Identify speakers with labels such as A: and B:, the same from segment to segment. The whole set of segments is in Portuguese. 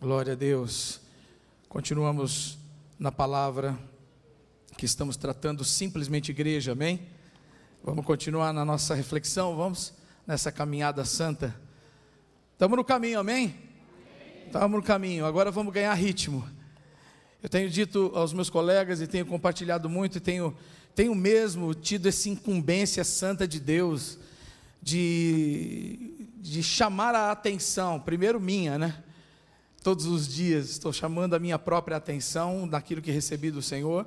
A: Glória a Deus. Continuamos na palavra que estamos tratando simplesmente igreja, amém? Vamos continuar na nossa reflexão, vamos nessa caminhada santa. Estamos no caminho, amém? Estamos no caminho, agora vamos ganhar ritmo. Eu tenho dito aos meus colegas e tenho compartilhado muito e tenho, tenho mesmo tido essa incumbência santa de Deus de, de chamar a atenção, primeiro minha, né? Todos os dias estou chamando a minha própria atenção daquilo que recebi do Senhor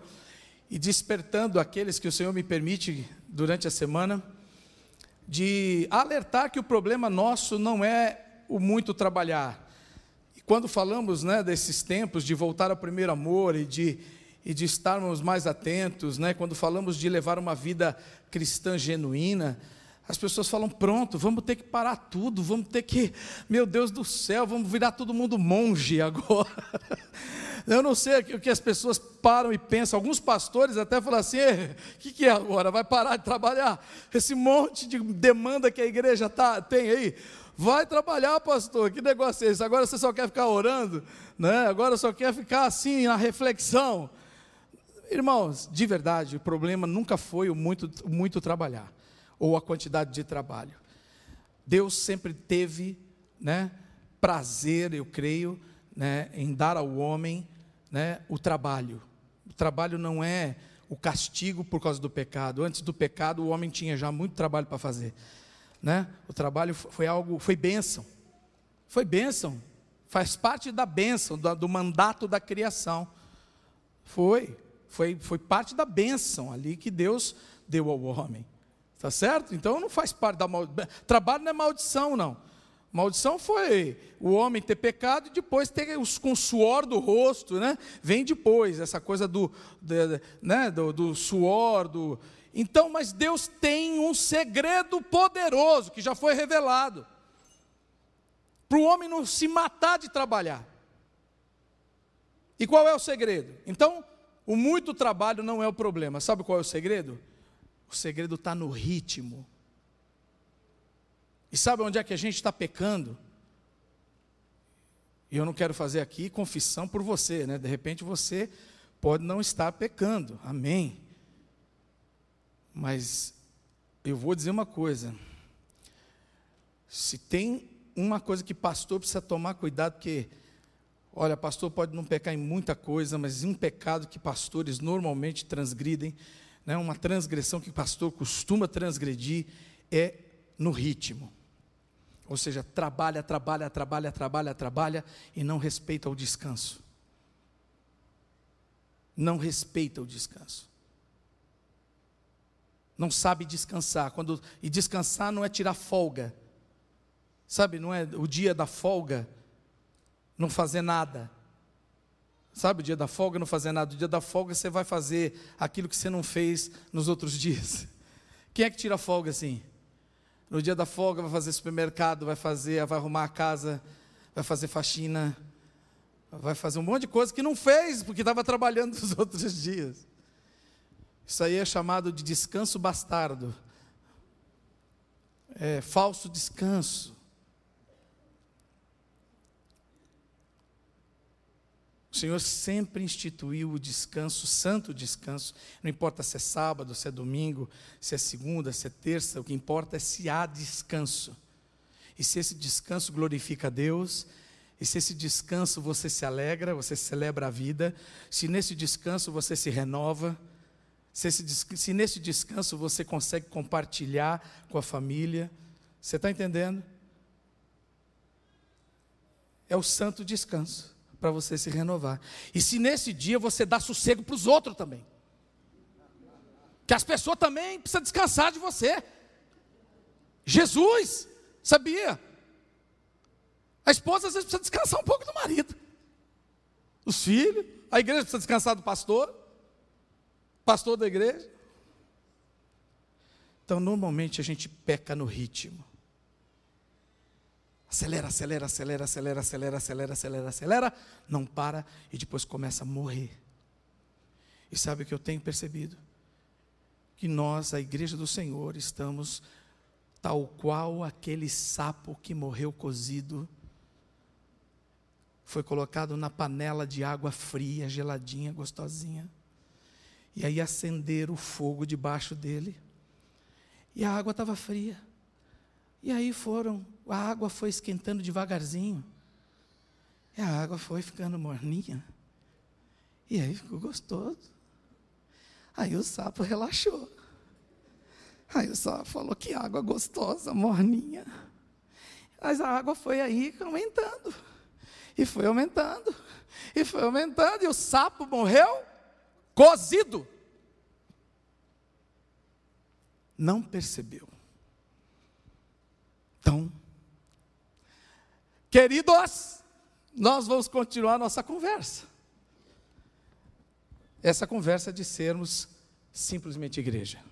A: e despertando aqueles que o Senhor me permite durante a semana de alertar que o problema nosso não é o muito trabalhar. E quando falamos né, desses tempos de voltar ao primeiro amor e de, e de estarmos mais atentos, né, quando falamos de levar uma vida cristã genuína, as pessoas falam: pronto, vamos ter que parar tudo, vamos ter que, meu Deus do céu, vamos virar todo mundo monge agora. Eu não sei o que as pessoas param e pensam. Alguns pastores até falam assim: o que, que é agora? Vai parar de trabalhar? Esse monte de demanda que a igreja tá, tem aí. Vai trabalhar, pastor. Que negócio é esse? Agora você só quer ficar orando? Né? Agora só quer ficar assim, na reflexão. Irmãos, de verdade, o problema nunca foi o muito, muito trabalhar ou a quantidade de trabalho. Deus sempre teve né, prazer, eu creio, né, em dar ao homem né, o trabalho. O trabalho não é o castigo por causa do pecado. Antes do pecado, o homem tinha já muito trabalho para fazer. Né? O trabalho foi algo, foi bênção. Foi bênção. Faz parte da bênção, do, do mandato da criação. Foi. Foi, foi parte da bênção ali que Deus deu ao homem. Tá certo? Então não faz parte da maldição. Trabalho não é maldição, não. Maldição foi o homem ter pecado e depois ter os, com o suor do rosto, né? Vem depois, essa coisa do, de, né? do, do suor, do. Então, mas Deus tem um segredo poderoso que já foi revelado para o homem não se matar de trabalhar. E qual é o segredo? Então, o muito trabalho não é o problema. Sabe qual é o segredo? O segredo está no ritmo. E sabe onde é que a gente está pecando? E eu não quero fazer aqui confissão por você, né? De repente você pode não estar pecando, amém. Mas eu vou dizer uma coisa: se tem uma coisa que pastor precisa tomar cuidado, porque, olha, pastor pode não pecar em muita coisa, mas em um pecado que pastores normalmente transgridem, né, uma transgressão que o pastor costuma transgredir é no ritmo. Ou seja, trabalha, trabalha, trabalha, trabalha, trabalha e não respeita o descanso. Não respeita o descanso. Não sabe descansar. Quando, e descansar não é tirar folga. Sabe, não é o dia da folga não fazer nada. Sabe o dia da folga não fazer nada? O dia da folga você vai fazer aquilo que você não fez nos outros dias. Quem é que tira folga assim? No dia da folga vai fazer supermercado, vai fazer, vai arrumar a casa, vai fazer faxina, vai fazer um monte de coisa que não fez porque estava trabalhando nos outros dias. Isso aí é chamado de descanso bastardo. É falso descanso. O Senhor sempre instituiu o descanso, o santo descanso. Não importa se é sábado, se é domingo, se é segunda, se é terça, o que importa é se há descanso. E se esse descanso glorifica a Deus, e se esse descanso você se alegra, você celebra a vida, se nesse descanso você se renova, se, esse, se nesse descanso você consegue compartilhar com a família, você está entendendo? É o santo descanso para você se renovar. E se nesse dia você dá sossego para os outros também. Que as pessoas também precisam descansar de você. Jesus, sabia? A esposa às vezes precisa descansar um pouco do marido. Os filhos, a igreja precisa descansar do pastor, pastor da igreja. Então, normalmente a gente peca no ritmo. Acelera, acelera, acelera, acelera, acelera, acelera, acelera, acelera, não para e depois começa a morrer. E sabe o que eu tenho percebido? Que nós, a igreja do Senhor, estamos tal qual aquele sapo que morreu cozido, foi colocado na panela de água fria, geladinha, gostosinha. E aí acenderam o fogo debaixo dele. E a água estava fria. E aí foram, a água foi esquentando devagarzinho. E a água foi ficando morninha. E aí ficou gostoso. Aí o sapo relaxou. Aí o sapo falou que água gostosa, morninha. Mas a água foi aí aumentando. E foi aumentando. E foi aumentando. E o sapo morreu cozido. Não percebeu. Então, queridos, nós vamos continuar nossa conversa. Essa conversa de sermos simplesmente igreja.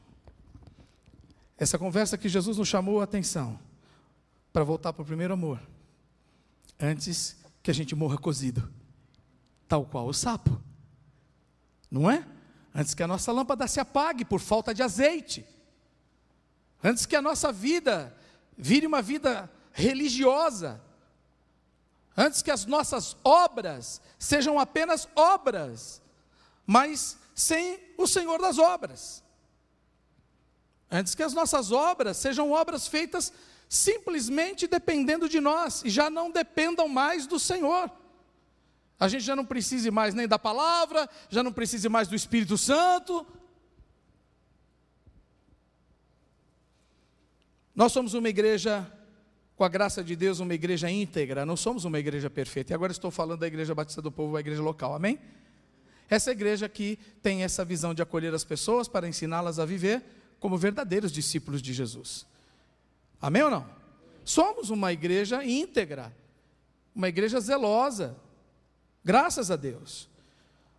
A: Essa conversa que Jesus nos chamou a atenção para voltar para o primeiro amor, antes que a gente morra cozido, tal qual o sapo, não é? Antes que a nossa lâmpada se apague por falta de azeite, antes que a nossa vida vire uma vida religiosa, antes que as nossas obras sejam apenas obras, mas sem o Senhor das obras. Antes que as nossas obras sejam obras feitas simplesmente dependendo de nós e já não dependam mais do Senhor. A gente já não precise mais nem da palavra, já não precise mais do Espírito Santo. Nós somos uma igreja, com a graça de Deus, uma igreja íntegra, não somos uma igreja perfeita. E agora estou falando da Igreja Batista do Povo, a igreja local, amém? Essa igreja que tem essa visão de acolher as pessoas para ensiná-las a viver como verdadeiros discípulos de Jesus. Amém ou não? Somos uma igreja íntegra, uma igreja zelosa, graças a Deus.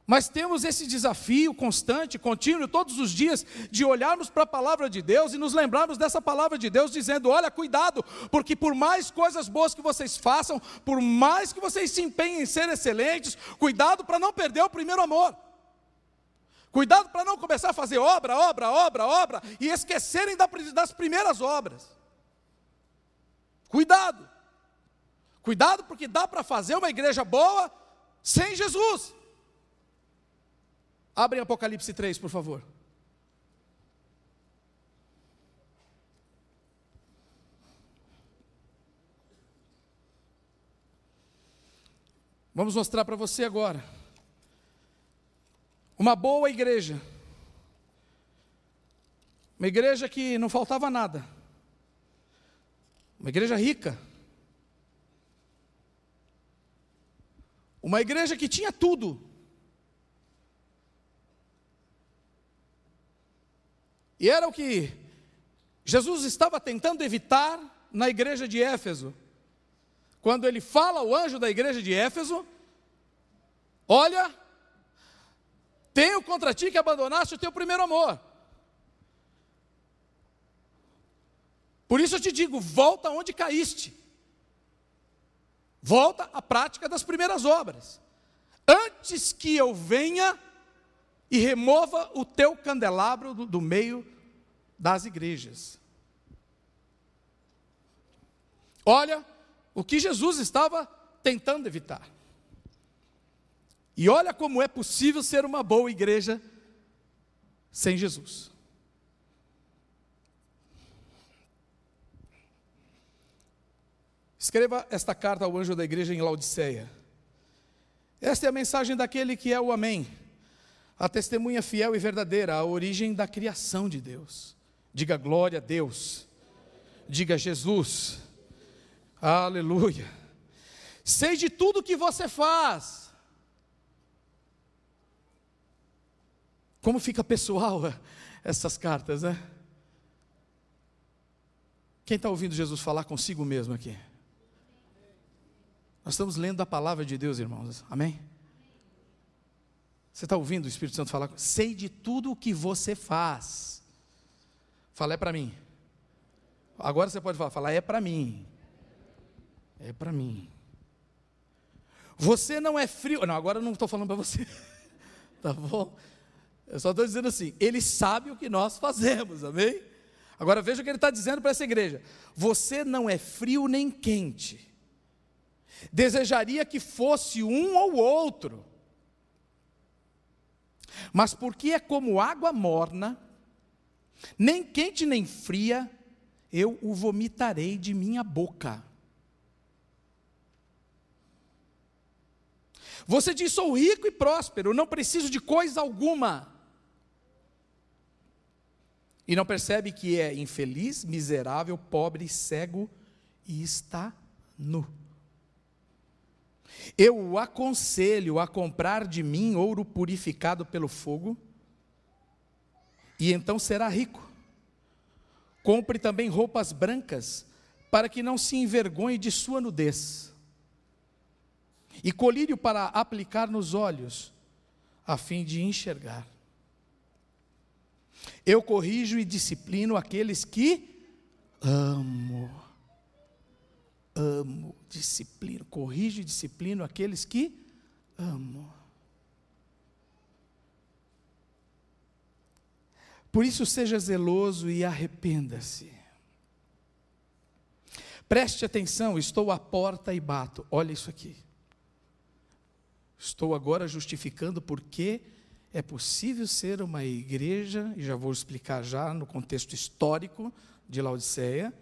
A: Mas temos esse desafio constante, contínuo, todos os dias, de olharmos para a palavra de Deus e nos lembrarmos dessa palavra de Deus, dizendo: olha, cuidado, porque por mais coisas boas que vocês façam, por mais que vocês se empenhem em ser excelentes, cuidado para não perder o primeiro amor. Cuidado para não começar a fazer obra, obra, obra, obra e esquecerem das primeiras obras. Cuidado. Cuidado, porque dá para fazer uma igreja boa sem Jesus. Abrem Apocalipse 3, por favor. Vamos mostrar para você agora. Uma boa igreja. Uma igreja que não faltava nada. Uma igreja rica. Uma igreja que tinha tudo. E era o que Jesus estava tentando evitar na igreja de Éfeso. Quando ele fala ao anjo da igreja de Éfeso: Olha, tenho contra ti que abandonaste o teu primeiro amor. Por isso eu te digo: volta onde caíste. Volta à prática das primeiras obras. Antes que eu venha e remova o teu candelabro do, do meio das igrejas. Olha o que Jesus estava tentando evitar. E olha como é possível ser uma boa igreja sem Jesus. Escreva esta carta ao anjo da igreja em Laodiceia. Esta é a mensagem daquele que é o Amém, a testemunha fiel e verdadeira, a origem da criação de Deus. Diga glória a Deus. Diga Jesus. Aleluia. Sei de tudo que você faz. Como fica pessoal essas cartas, né? Quem está ouvindo Jesus falar consigo mesmo aqui? Nós estamos lendo a palavra de Deus, irmãos. Amém? Você está ouvindo o Espírito Santo falar? Sei de tudo o que você faz. Fala, é para mim. Agora você pode falar, fala, é para mim. É para mim. Você não é frio. Não, agora eu não estou falando para você. tá bom? Eu só estou dizendo assim, ele sabe o que nós fazemos, amém? Agora veja o que ele está dizendo para essa igreja: você não é frio nem quente. desejaria que fosse um ou outro. Mas porque é como água morna, nem quente nem fria, eu o vomitarei de minha boca. Você diz: sou rico e próspero, não preciso de coisa alguma. E não percebe que é infeliz, miserável, pobre, cego e está nu. Eu o aconselho a comprar de mim ouro purificado pelo fogo, e então será rico. Compre também roupas brancas, para que não se envergonhe de sua nudez, e colírio para aplicar nos olhos, a fim de enxergar. Eu corrijo e disciplino aqueles que amo amo, disciplino, corrijo e disciplino aqueles que amo. Por isso, seja zeloso e arrependa-se. Preste atenção, estou à porta e bato. Olha isso aqui. Estou agora justificando porque é possível ser uma igreja, e já vou explicar já no contexto histórico de Laodiceia,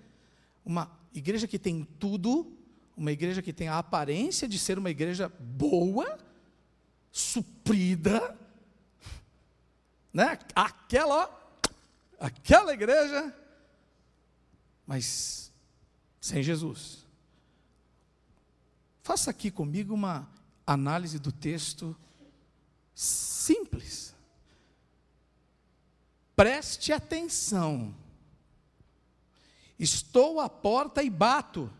A: uma igreja que tem tudo, uma igreja que tem a aparência de ser uma igreja boa, suprida, né? Aquela, aquela igreja, mas sem Jesus. Faça aqui comigo uma análise do texto simples. Preste atenção. Estou à porta e bato.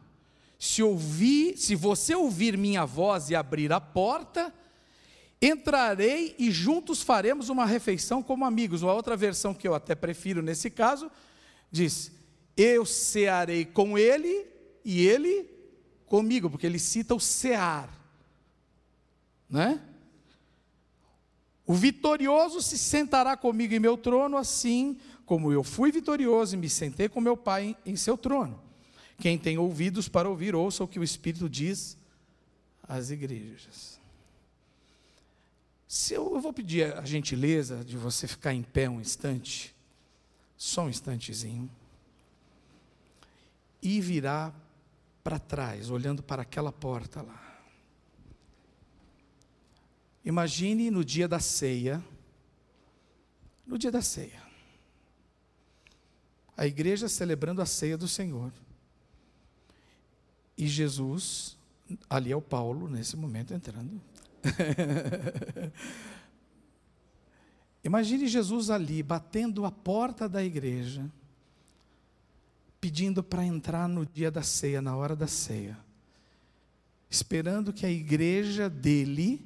A: Se ouvir, se você ouvir minha voz e abrir a porta, entrarei e juntos faremos uma refeição como amigos. Uma outra versão que eu até prefiro nesse caso diz: Eu cearei com ele e ele comigo, porque ele cita o cear, né? O vitorioso se sentará comigo em meu trono, assim como eu fui vitorioso e me sentei com meu Pai em seu trono. Quem tem ouvidos para ouvir, ouça o que o Espírito diz às igrejas. Se eu, eu vou pedir a gentileza de você ficar em pé um instante, só um instantezinho, e virar para trás, olhando para aquela porta lá. Imagine no dia da ceia, no dia da ceia, a igreja celebrando a ceia do Senhor. E Jesus, ali é o Paulo, nesse momento entrando. Imagine Jesus ali, batendo a porta da igreja, pedindo para entrar no dia da ceia, na hora da ceia, esperando que a igreja dele,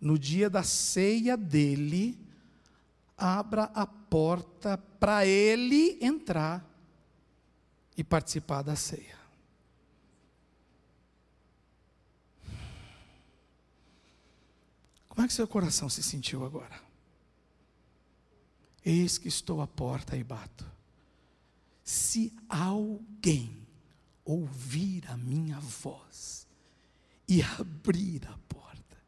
A: no dia da ceia dele, abra a porta para ele entrar e participar da ceia. Como é que seu coração se sentiu agora? Eis que estou à porta e bato. Se alguém ouvir a minha voz e abrir a porta,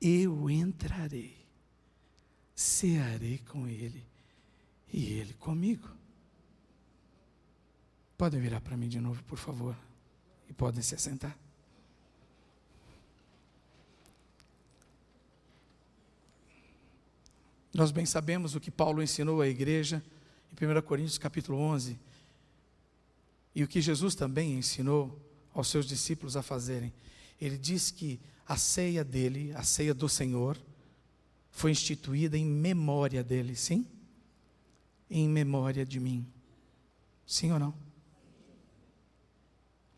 A: eu entrarei cearei com ele e ele comigo. Podem virar para mim de novo, por favor, e podem se assentar. Nós bem sabemos o que Paulo ensinou à igreja em 1 Coríntios capítulo 11, e o que Jesus também ensinou aos seus discípulos a fazerem. Ele diz que a ceia dele, a ceia do Senhor, foi instituída em memória dele, sim? Em memória de mim. Sim ou não?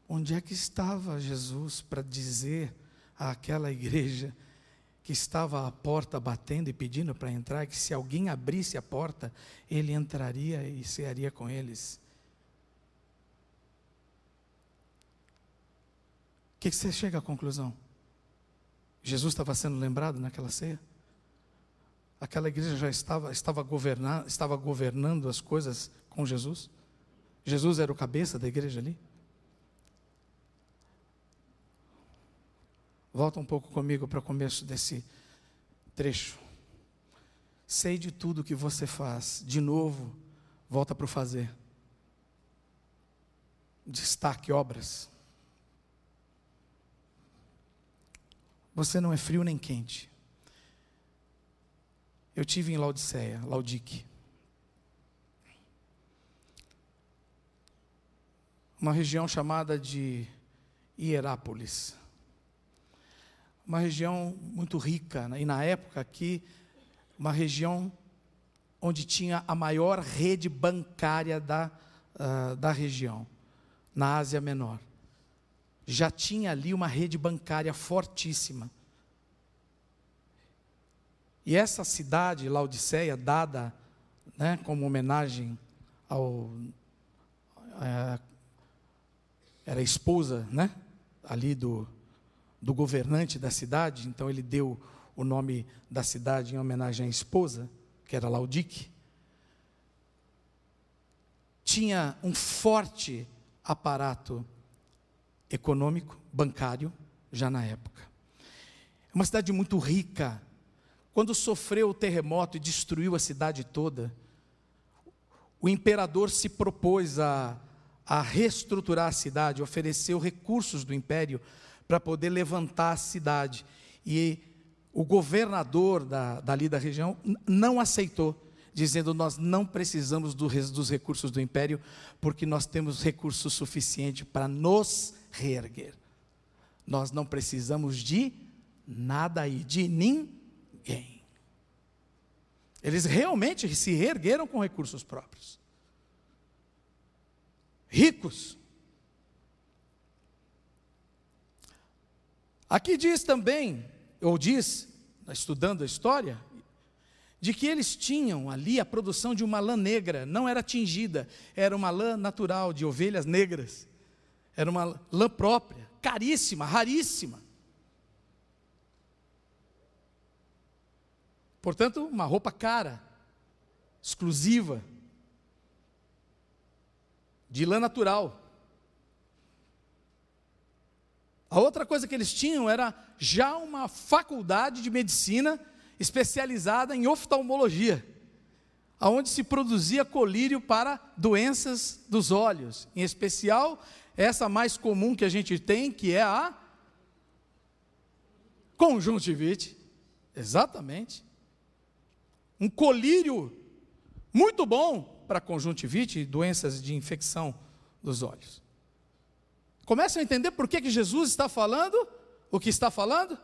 A: Onde é que estava Jesus para dizer àquela igreja que estava à porta batendo e pedindo para entrar, que se alguém abrisse a porta, ele entraria e cearia com eles? O que, que você chega à conclusão? Jesus estava sendo lembrado naquela ceia? Aquela igreja já estava, estava, governando, estava governando as coisas com Jesus? Jesus era o cabeça da igreja ali? Volta um pouco comigo para o começo desse trecho. Sei de tudo que você faz. De novo, volta para o fazer. Destaque obras. Você não é frio nem quente. Eu tive em Laodiceia, Laudique. Uma região chamada de Hierápolis. Uma região muito rica, né? e na época aqui, uma região onde tinha a maior rede bancária da, uh, da região, na Ásia Menor. Já tinha ali uma rede bancária fortíssima. E essa cidade, Laodiceia, dada né, como homenagem ao. É, era esposa né, ali do, do governante da cidade, então ele deu o nome da cidade em homenagem à esposa, que era Laudique. Tinha um forte aparato econômico, bancário, já na época. É uma cidade muito rica, quando sofreu o terremoto e destruiu a cidade toda, o imperador se propôs a, a reestruturar a cidade, ofereceu recursos do império para poder levantar a cidade. E o governador da, dali da região não aceitou, dizendo: Nós não precisamos do, dos recursos do império, porque nós temos recursos suficientes para nos reerguer. Nós não precisamos de nada aí, de ninguém ninguém. Eles realmente se reergueram com recursos próprios. Ricos. Aqui diz também, ou diz, estudando a história, de que eles tinham ali a produção de uma lã negra, não era tingida, era uma lã natural de ovelhas negras. Era uma lã própria, caríssima, raríssima. Portanto, uma roupa cara, exclusiva, de lã natural. A outra coisa que eles tinham era já uma faculdade de medicina especializada em oftalmologia, aonde se produzia colírio para doenças dos olhos, em especial essa mais comum que a gente tem, que é a conjuntivite. Exatamente um colírio muito bom para conjuntivite e doenças de infecção dos olhos. Começam a entender por que, que Jesus está falando o que está falando?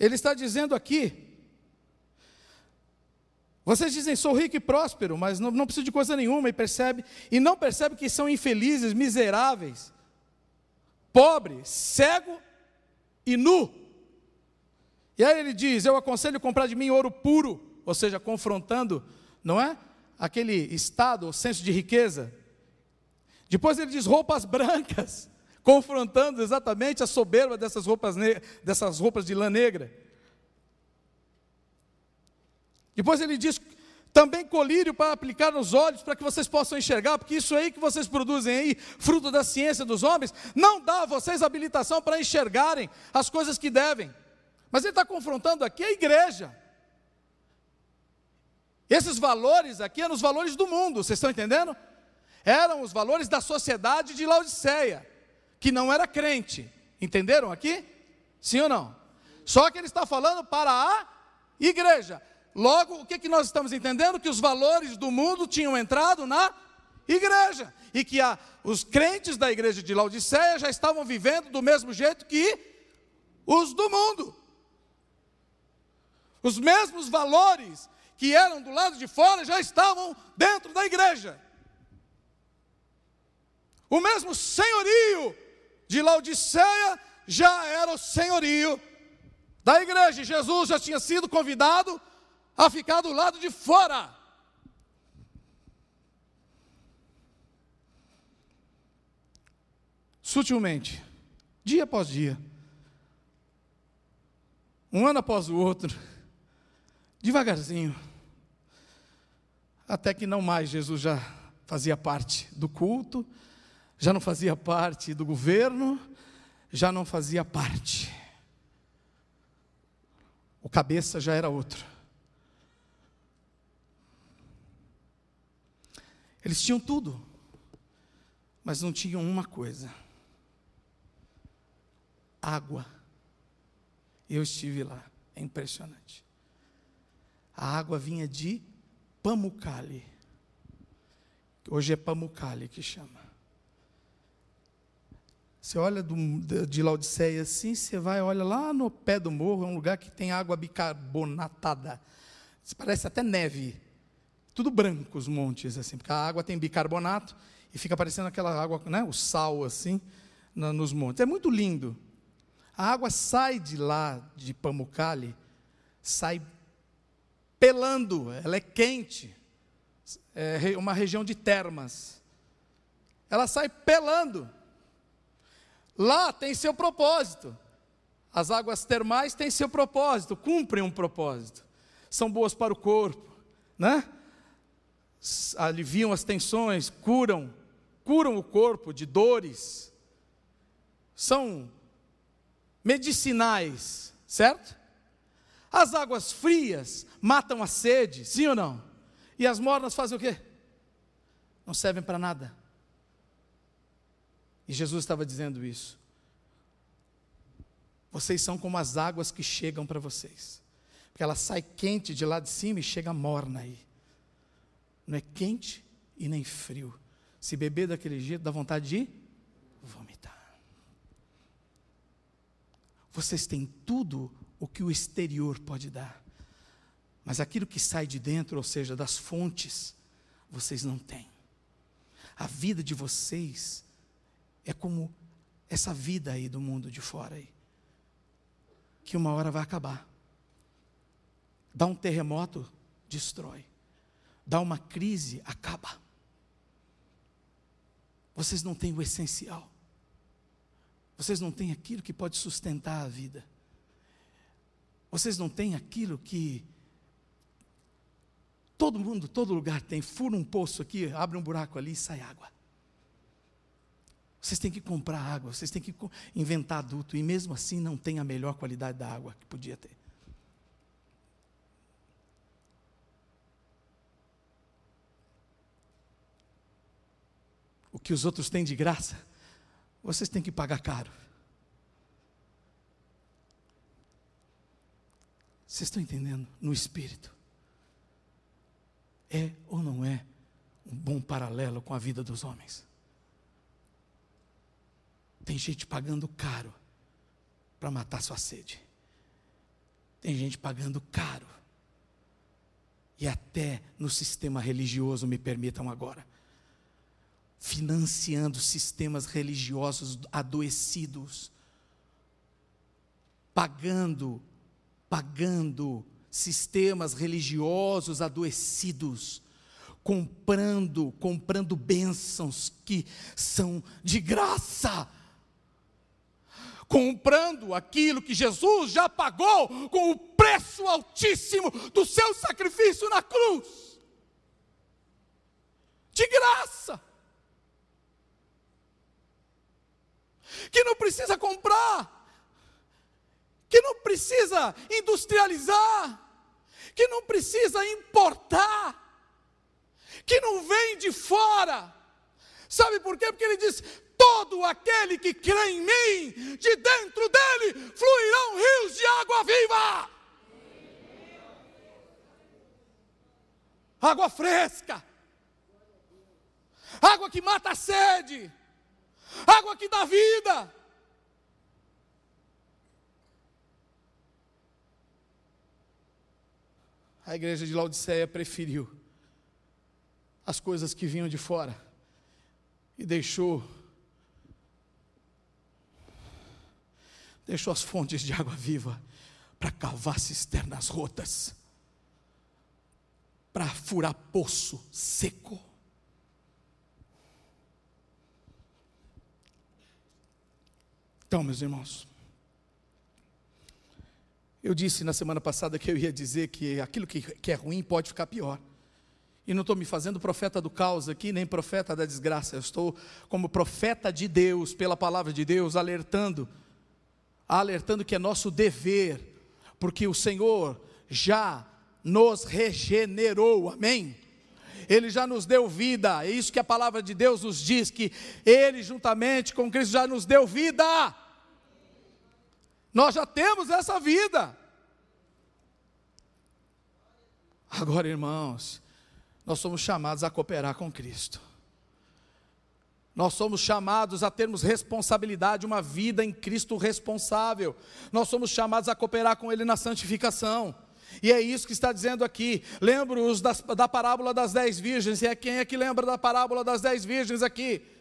A: Ele está dizendo aqui: vocês dizem, sou rico e próspero, mas não, não preciso de coisa nenhuma, e percebe, e não percebe que são infelizes, miseráveis, pobre, cego e nu. E aí ele diz: Eu aconselho comprar de mim ouro puro, ou seja, confrontando, não é? Aquele estado, o senso de riqueza. Depois ele diz roupas brancas, confrontando exatamente a soberba dessas roupas, dessas roupas de lã negra. Depois ele diz também colírio para aplicar nos olhos, para que vocês possam enxergar, porque isso aí que vocês produzem aí, fruto da ciência dos homens, não dá a vocês habilitação para enxergarem as coisas que devem. Mas ele está confrontando aqui a igreja. Esses valores aqui eram os valores do mundo, vocês estão entendendo? Eram os valores da sociedade de Laodiceia, que não era crente. Entenderam aqui? Sim ou não? Só que ele está falando para a igreja. Logo, o que, que nós estamos entendendo? Que os valores do mundo tinham entrado na igreja. E que a, os crentes da igreja de Laodiceia já estavam vivendo do mesmo jeito que os do mundo. Os mesmos valores que eram do lado de fora já estavam dentro da igreja. O mesmo senhorio de Laodiceia já era o senhorio da igreja. Jesus já tinha sido convidado a ficar do lado de fora. Sutilmente, dia após dia, um ano após o outro, devagarzinho, até que não mais Jesus já fazia parte do culto, já não fazia parte do governo, já não fazia parte. O cabeça já era outro. Eles tinham tudo, mas não tinham uma coisa: água. Eu estive lá, é impressionante. A água vinha de Pamukkale. Hoje é Pamukkale que chama. Você olha do, de Laodiceia assim, você vai, olha lá no pé do morro, é um lugar que tem água bicarbonatada. Parece até neve. Tudo branco os montes, assim, porque a água tem bicarbonato e fica parecendo aquela água, né, o sal, assim, na, nos montes. É muito lindo. A água sai de lá, de Pamukkale, sai pelando, ela é quente, é uma região de termas. Ela sai pelando. Lá tem seu propósito. As águas termais têm seu propósito, cumprem um propósito. São boas para o corpo, né? Aliviam as tensões, curam, curam o corpo de dores. São medicinais, certo? As águas frias matam a sede, sim ou não? E as mornas fazem o quê? Não servem para nada. E Jesus estava dizendo isso. Vocês são como as águas que chegam para vocês. Porque ela sai quente de lá de cima e chega morna aí. Não é quente e nem frio. Se beber daquele jeito, dá vontade de vomitar. Vocês têm tudo o que o exterior pode dar. Mas aquilo que sai de dentro, ou seja, das fontes, vocês não têm. A vida de vocês é como essa vida aí do mundo de fora aí, que uma hora vai acabar. Dá um terremoto, destrói. Dá uma crise, acaba. Vocês não têm o essencial. Vocês não têm aquilo que pode sustentar a vida. Vocês não têm aquilo que todo mundo, todo lugar tem. Fura um poço aqui, abre um buraco ali e sai água. Vocês têm que comprar água, vocês têm que inventar adulto, e mesmo assim não tem a melhor qualidade da água que podia ter. O que os outros têm de graça, vocês têm que pagar caro. Vocês estão entendendo? No espírito. É ou não é um bom paralelo com a vida dos homens? Tem gente pagando caro para matar sua sede. Tem gente pagando caro. E até no sistema religioso, me permitam agora financiando sistemas religiosos adoecidos, pagando, pagando sistemas religiosos adoecidos, comprando, comprando bênçãos que são de graça, comprando aquilo que Jesus já pagou com o preço altíssimo do seu sacrifício na cruz. De graça. que não precisa comprar, que não precisa industrializar, que não precisa importar, que não vem de fora. Sabe por quê? Porque ele diz: todo aquele que crê em mim, de dentro dele fluirão rios de água viva. Água fresca, água que mata a sede, água que dá vida. A igreja de Laodiceia preferiu as coisas que vinham de fora e deixou deixou as fontes de água viva para cavar cisternas rotas, para furar poço seco. Então, meus irmãos, eu disse na semana passada que eu ia dizer que aquilo que, que é ruim pode ficar pior. E não estou me fazendo profeta do caos aqui, nem profeta da desgraça. Eu estou como profeta de Deus, pela palavra de Deus, alertando, alertando que é nosso dever, porque o Senhor já nos regenerou, amém? Ele já nos deu vida, é isso que a palavra de Deus nos diz, que Ele, juntamente com Cristo, já nos deu vida. Nós já temos essa vida. Agora, irmãos, nós somos chamados a cooperar com Cristo. Nós somos chamados a termos responsabilidade, uma vida em Cristo responsável. Nós somos chamados a cooperar com Ele na santificação. E é isso que está dizendo aqui. Lembro-os da parábola das dez virgens. E é quem é que lembra da parábola das dez virgens aqui?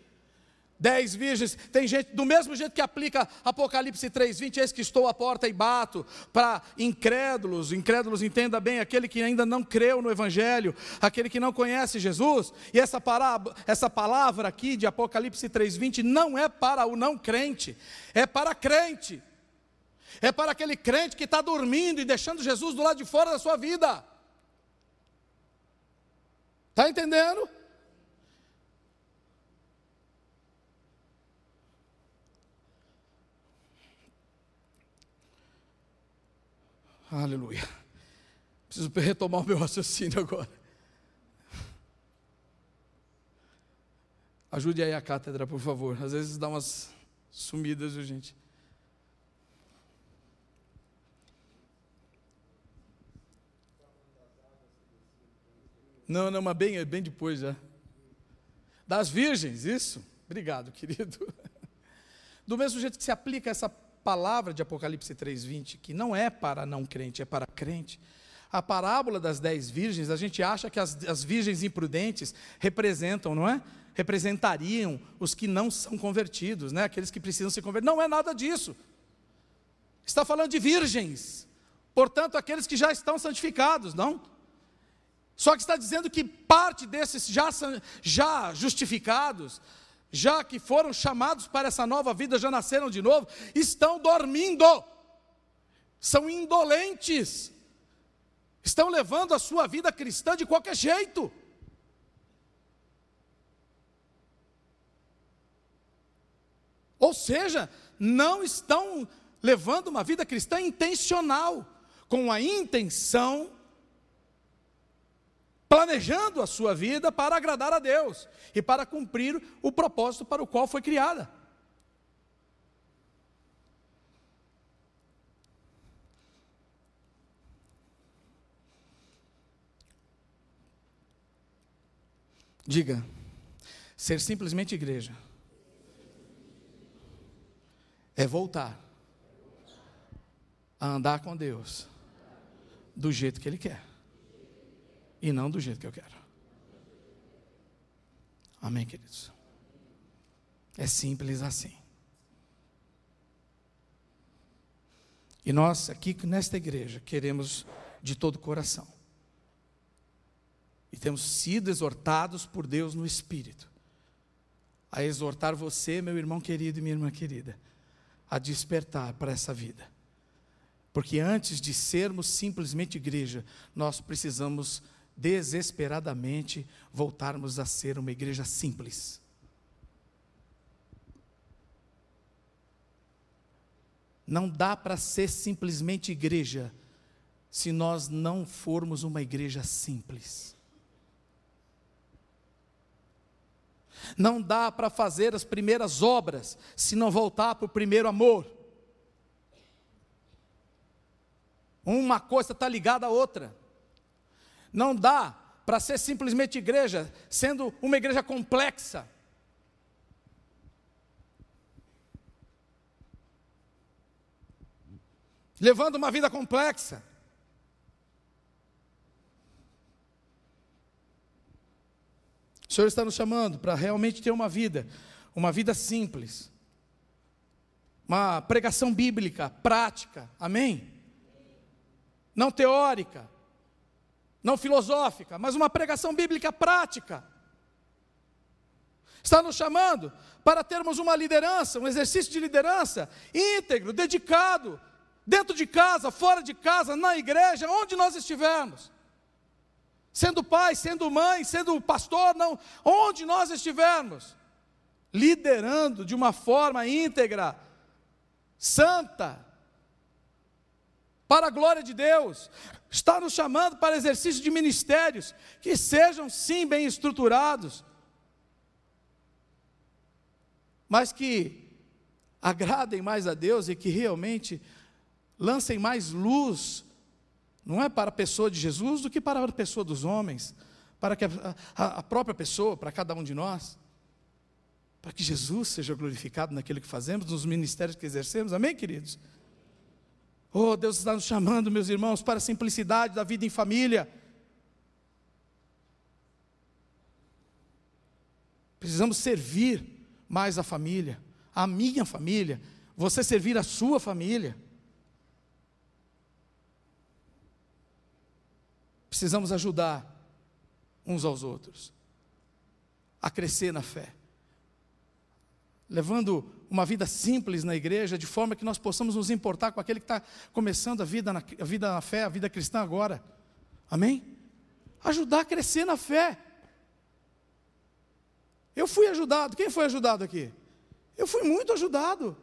A: Dez virgens, tem gente, do mesmo jeito que aplica Apocalipse 3,20, eis que estou à porta e bato, para incrédulos, incrédulos entenda bem, aquele que ainda não creu no Evangelho, aquele que não conhece Jesus, e essa, parábola, essa palavra aqui de Apocalipse 3,20 não é para o não crente, é para crente, é para aquele crente que está dormindo e deixando Jesus do lado de fora da sua vida, está entendendo? Aleluia. Preciso retomar o meu raciocínio agora. Ajude aí a cátedra, por favor. Às vezes dá umas sumidas, viu, gente? Não, não, mas bem, bem depois já. Das virgens, isso? Obrigado, querido. Do mesmo jeito que se aplica essa palavra de Apocalipse 3,20, que não é para não crente, é para crente. A parábola das dez virgens, a gente acha que as, as virgens imprudentes representam, não é? Representariam os que não são convertidos, né? aqueles que precisam se converter. Não é nada disso. Está falando de virgens, portanto, aqueles que já estão santificados, não? Só que está dizendo que parte desses já, já justificados, já que foram chamados para essa nova vida, já nasceram de novo, estão dormindo, são indolentes, estão levando a sua vida cristã de qualquer jeito. Ou seja, não estão levando uma vida cristã intencional, com a intenção planejando a sua vida para agradar a Deus e para cumprir o propósito para o qual foi criada. Diga, ser simplesmente igreja é voltar a andar com Deus do jeito que Ele quer e não do jeito que eu quero. Amém, queridos? É simples assim. E nós, aqui nesta igreja, queremos de todo o coração. E temos sido exortados por Deus no Espírito a exortar você, meu irmão querido e minha irmã querida, a despertar para essa vida. Porque antes de sermos simplesmente igreja, nós precisamos desesperadamente voltarmos a ser uma igreja simples. Não dá para ser simplesmente igreja se nós não formos uma igreja simples. Não dá para fazer as primeiras obras se não voltar para o primeiro amor. Uma coisa está ligada à outra. Não dá para ser simplesmente igreja, sendo uma igreja complexa. Levando uma vida complexa. O Senhor está nos chamando para realmente ter uma vida, uma vida simples, uma pregação bíblica, prática, amém? Não teórica, não filosófica, mas uma pregação bíblica prática. Está nos chamando para termos uma liderança, um exercício de liderança íntegro, dedicado, dentro de casa, fora de casa, na igreja, onde nós estivermos. Sendo pai, sendo mãe, sendo pastor, não, onde nós estivermos, liderando de uma forma íntegra, santa, para a glória de Deus, está nos chamando para exercício de ministérios que sejam sim bem estruturados, mas que agradem mais a Deus e que realmente lancem mais luz, não é para a pessoa de Jesus do que para a pessoa dos homens, para que a, a, a própria pessoa, para cada um de nós, para que Jesus seja glorificado naquilo que fazemos, nos ministérios que exercemos, amém, queridos? Oh, Deus está nos chamando, meus irmãos, para a simplicidade da vida em família. Precisamos servir mais a família a minha família, você servir a sua família. Precisamos ajudar uns aos outros a crescer na fé, levando uma vida simples na igreja, de forma que nós possamos nos importar com aquele que está começando a vida, na, a vida na fé, a vida cristã agora. Amém? Ajudar a crescer na fé. Eu fui ajudado. Quem foi ajudado aqui? Eu fui muito ajudado.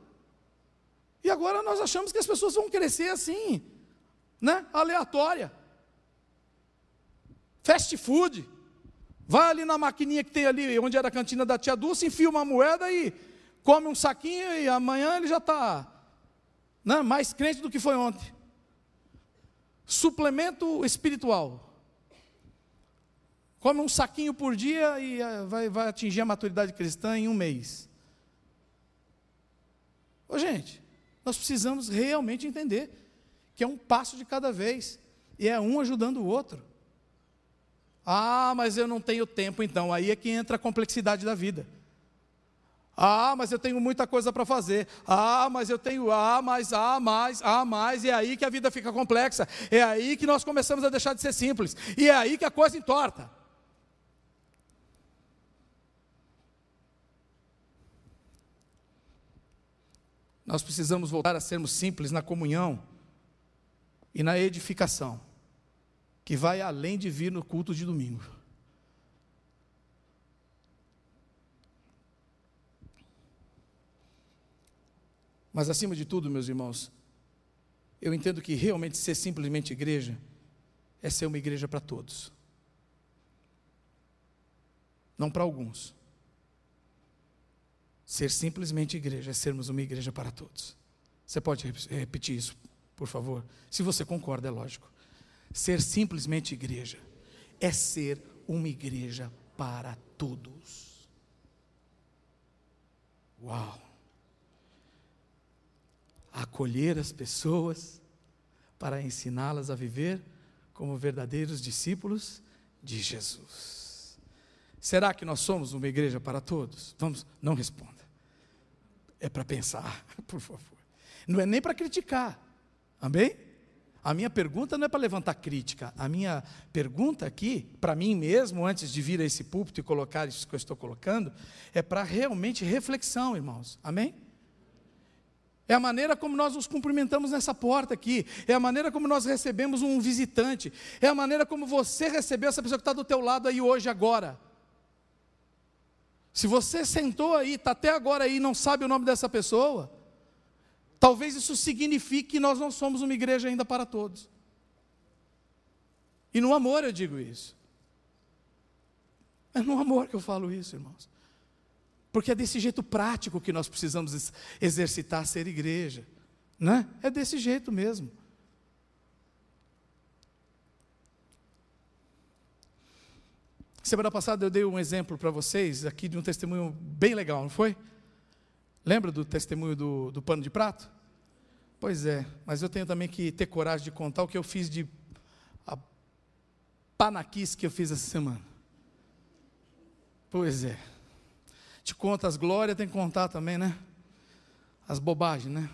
A: E agora nós achamos que as pessoas vão crescer assim, né? Aleatória. Fast food. Vai ali na maquininha que tem ali, onde era a cantina da tia Dulce, enfia uma moeda e come um saquinho e amanhã ele já está né, mais crente do que foi ontem. Suplemento espiritual. Come um saquinho por dia e eh, vai, vai atingir a maturidade cristã em um mês. Ô, gente, nós precisamos realmente entender que é um passo de cada vez e é um ajudando o outro. Ah, mas eu não tenho tempo, então. Aí é que entra a complexidade da vida. Ah, mas eu tenho muita coisa para fazer. Ah, mas eu tenho ah, mais, ah, mais, ah, mais. E é aí que a vida fica complexa. É aí que nós começamos a deixar de ser simples. E é aí que a coisa entorta. Nós precisamos voltar a sermos simples na comunhão e na edificação, que vai além de vir no culto de domingo. Mas acima de tudo, meus irmãos, eu entendo que realmente ser simplesmente igreja é ser uma igreja para todos. Não para alguns. Ser simplesmente igreja é sermos uma igreja para todos. Você pode repetir isso, por favor? Se você concorda, é lógico. Ser simplesmente igreja é ser uma igreja para todos. Uau! Acolher as pessoas para ensiná-las a viver como verdadeiros discípulos de Jesus. Será que nós somos uma igreja para todos? Vamos, não responda é para pensar, por favor. Não é nem para criticar. Amém? A minha pergunta não é para levantar crítica. A minha pergunta aqui, para mim mesmo, antes de vir a esse púlpito e colocar isso que eu estou colocando, é para realmente reflexão, irmãos. Amém? É a maneira como nós nos cumprimentamos nessa porta aqui. É a maneira como nós recebemos um visitante. É a maneira como você recebeu essa pessoa que está do teu lado aí hoje, agora. Se você sentou aí, está até agora aí e não sabe o nome dessa pessoa, talvez isso signifique que nós não somos uma igreja ainda para todos. E no amor eu digo isso. É no amor que eu falo isso, irmãos. Porque é desse jeito prático que nós precisamos exercitar ser igreja. Né? É desse jeito mesmo. Semana passada eu dei um exemplo para vocês aqui de um testemunho bem legal, não foi? Lembra do testemunho do, do pano de prato? Pois é, mas eu tenho também que ter coragem de contar o que eu fiz de a panaquice que eu fiz essa semana. Pois é. Te conta as glórias, tem que contar também, né? As bobagens, né?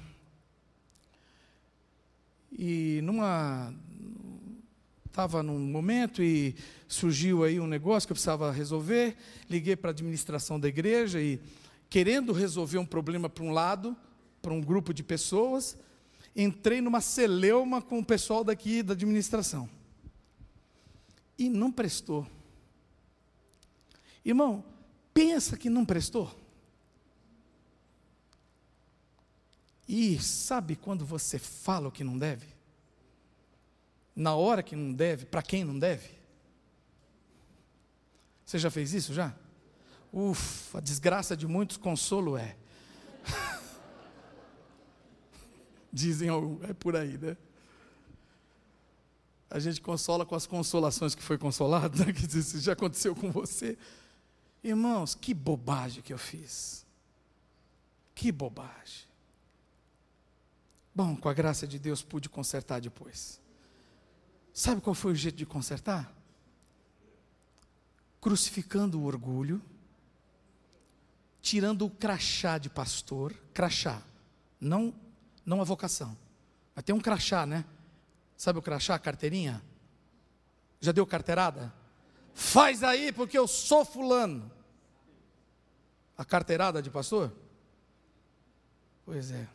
A: E numa estava num momento e surgiu aí um negócio que eu precisava resolver. Liguei para a administração da igreja e, querendo resolver um problema para um lado, para um grupo de pessoas, entrei numa celeuma com o pessoal daqui da administração. e não prestou. Irmão, pensa que não prestou. E sabe quando você fala o que não deve? Na hora que não deve, para quem não deve? Você já fez isso já? Ufa, a desgraça de muitos consolo é. Dizem é por aí, né? A gente consola com as consolações que foi consolado, né? que isso já aconteceu com você. Irmãos, que bobagem que eu fiz. Que bobagem. Bom, com a graça de Deus pude consertar depois. Sabe qual foi o jeito de consertar? Crucificando o orgulho, tirando o crachá de pastor, crachá, não, não a vocação. Mas tem um crachá, né? Sabe o crachá, carteirinha? Já deu carteirada? Faz aí, porque eu sou fulano. A carteirada de pastor? Pois é.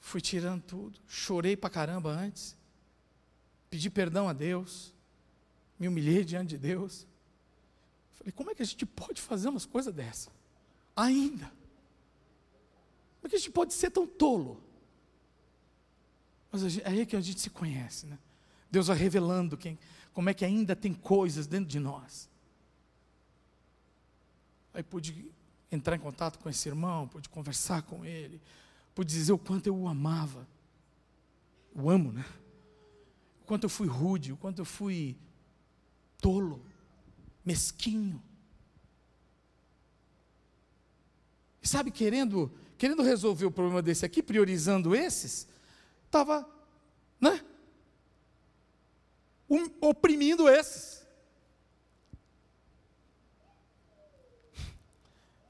A: Fui tirando tudo, chorei pra caramba antes, pedi perdão a Deus, me humilhei diante de Deus. Falei, como é que a gente pode fazer umas coisas dessa? Ainda. Como é que a gente pode ser tão tolo? Mas é aí que a gente se conhece, né? Deus vai revelando quem, como é que ainda tem coisas dentro de nós. Aí pude entrar em contato com esse irmão, pude conversar com ele, por dizer o quanto eu o amava. O amo, né? O quanto eu fui rude, o quanto eu fui tolo, mesquinho. E sabe, querendo, querendo resolver o problema desse aqui, priorizando esses, estava, né? Um, oprimindo esses.